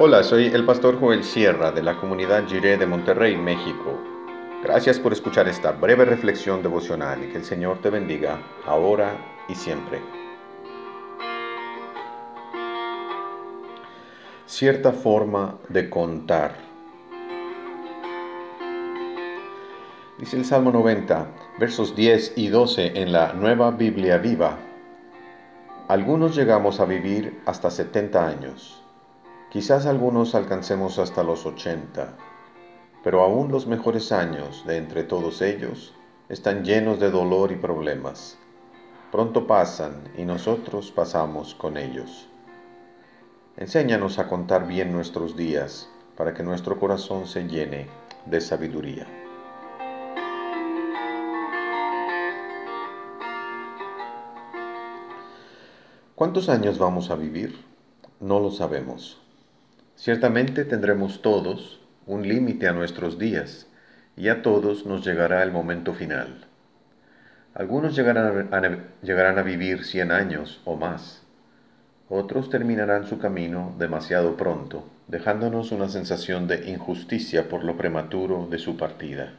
Hola, soy el pastor Joel Sierra de la comunidad Jiré de Monterrey, México. Gracias por escuchar esta breve reflexión devocional y que el Señor te bendiga ahora y siempre. Cierta forma de contar. Dice el Salmo 90, versos 10 y 12 en la Nueva Biblia Viva. Algunos llegamos a vivir hasta 70 años Quizás algunos alcancemos hasta los 80, pero aún los mejores años de entre todos ellos están llenos de dolor y problemas. Pronto pasan y nosotros pasamos con ellos. Enséñanos a contar bien nuestros días para que nuestro corazón se llene de sabiduría. ¿Cuántos años vamos a vivir? No lo sabemos. Ciertamente tendremos todos un límite a nuestros días y a todos nos llegará el momento final. Algunos llegarán a, vivir 100 años o más. Otros terminarán su camino demasiado pronto, dejándonos una sensación de injusticia por lo prematuro de su partida.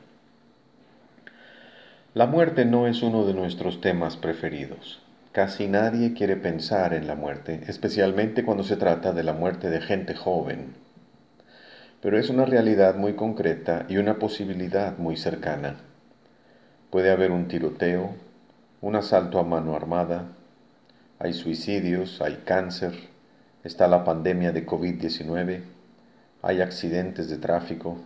La muerte no es uno de nuestros temas preferidos. Casi nadie quiere pensar en la muerte, especialmente cuando se trata de la muerte de gente joven. Pero es una realidad muy concreta y una posibilidad muy cercana. Puede haber un tiroteo, un asalto a mano armada, hay suicidios, hay cáncer, está la pandemia de COVID-19, hay accidentes de tráfico.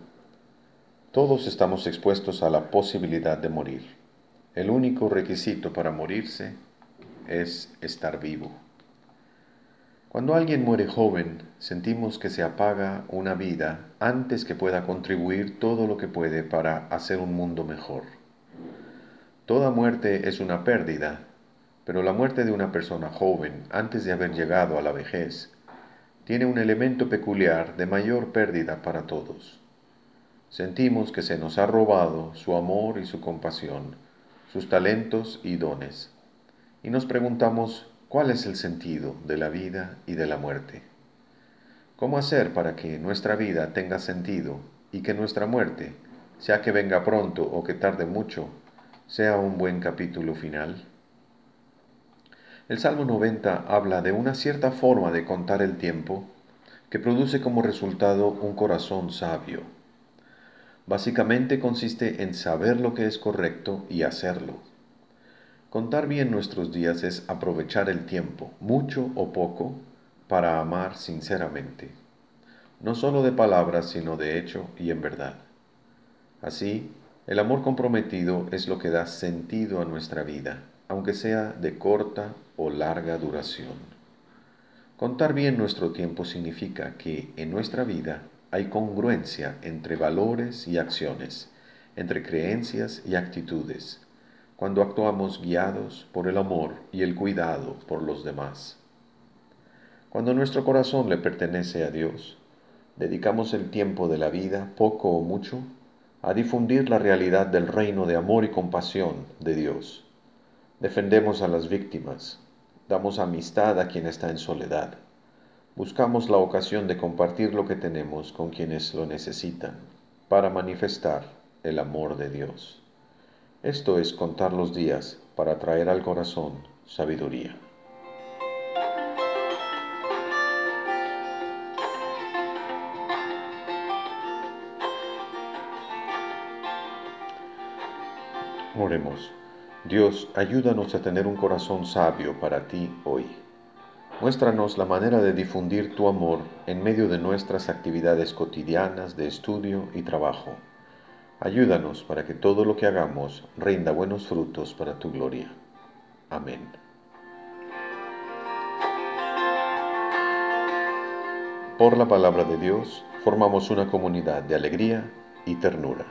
Todos estamos expuestos a la posibilidad de morir. El único requisito para morirse es estar vivo. Cuando alguien muere joven, sentimos que se apaga una vida antes que pueda contribuir todo lo que puede para hacer un mundo mejor. Toda muerte es una pérdida, pero la muerte de una persona joven antes de haber llegado a la vejez tiene un elemento peculiar de mayor pérdida para todos. Sentimos que se nos ha robado su amor y su compasión, sus talentos y dones y nos preguntamos cuál es el sentido de la vida y de la muerte. ¿Cómo hacer para que nuestra vida tenga sentido y que nuestra muerte, sea que venga pronto o que tarde mucho, sea un buen capítulo final? El Salmo 90 habla de una cierta forma de contar el tiempo que produce como resultado un corazón sabio. Básicamente consiste en saber lo que es correcto y hacerlo. Contar bien nuestros días es aprovechar el tiempo, mucho o poco, para amar sinceramente, no solo de palabras, sino de hecho y en verdad. Así, el amor comprometido es lo que da sentido a nuestra vida, aunque sea de corta o larga duración. Contar bien nuestro tiempo significa que en nuestra vida hay congruencia entre valores y acciones, entre creencias y actitudes, cuando actuamos guiados por el amor y el cuidado por los demás. Cuando nuestro corazón le pertenece a Dios, dedicamos el tiempo de la vida, poco o mucho, a difundir la realidad del reino de amor y compasión de Dios. Defendemos a las víctimas, damos amistad a quien está en soledad, buscamos la ocasión de compartir lo que tenemos con quienes lo necesitan, para manifestar el amor de Dios. Esto es contar los días para traer al corazón sabiduría. Oremos. Dios, ayúdanos a tener un corazón sabio para ti hoy. Muéstranos la manera de difundir tu amor en medio de nuestras actividades cotidianas de estudio y trabajo. Ayúdanos para que todo lo que hagamos rinda buenos frutos para tu gloria. Amén. Por la palabra de Dios formamos una comunidad de alegría y ternura.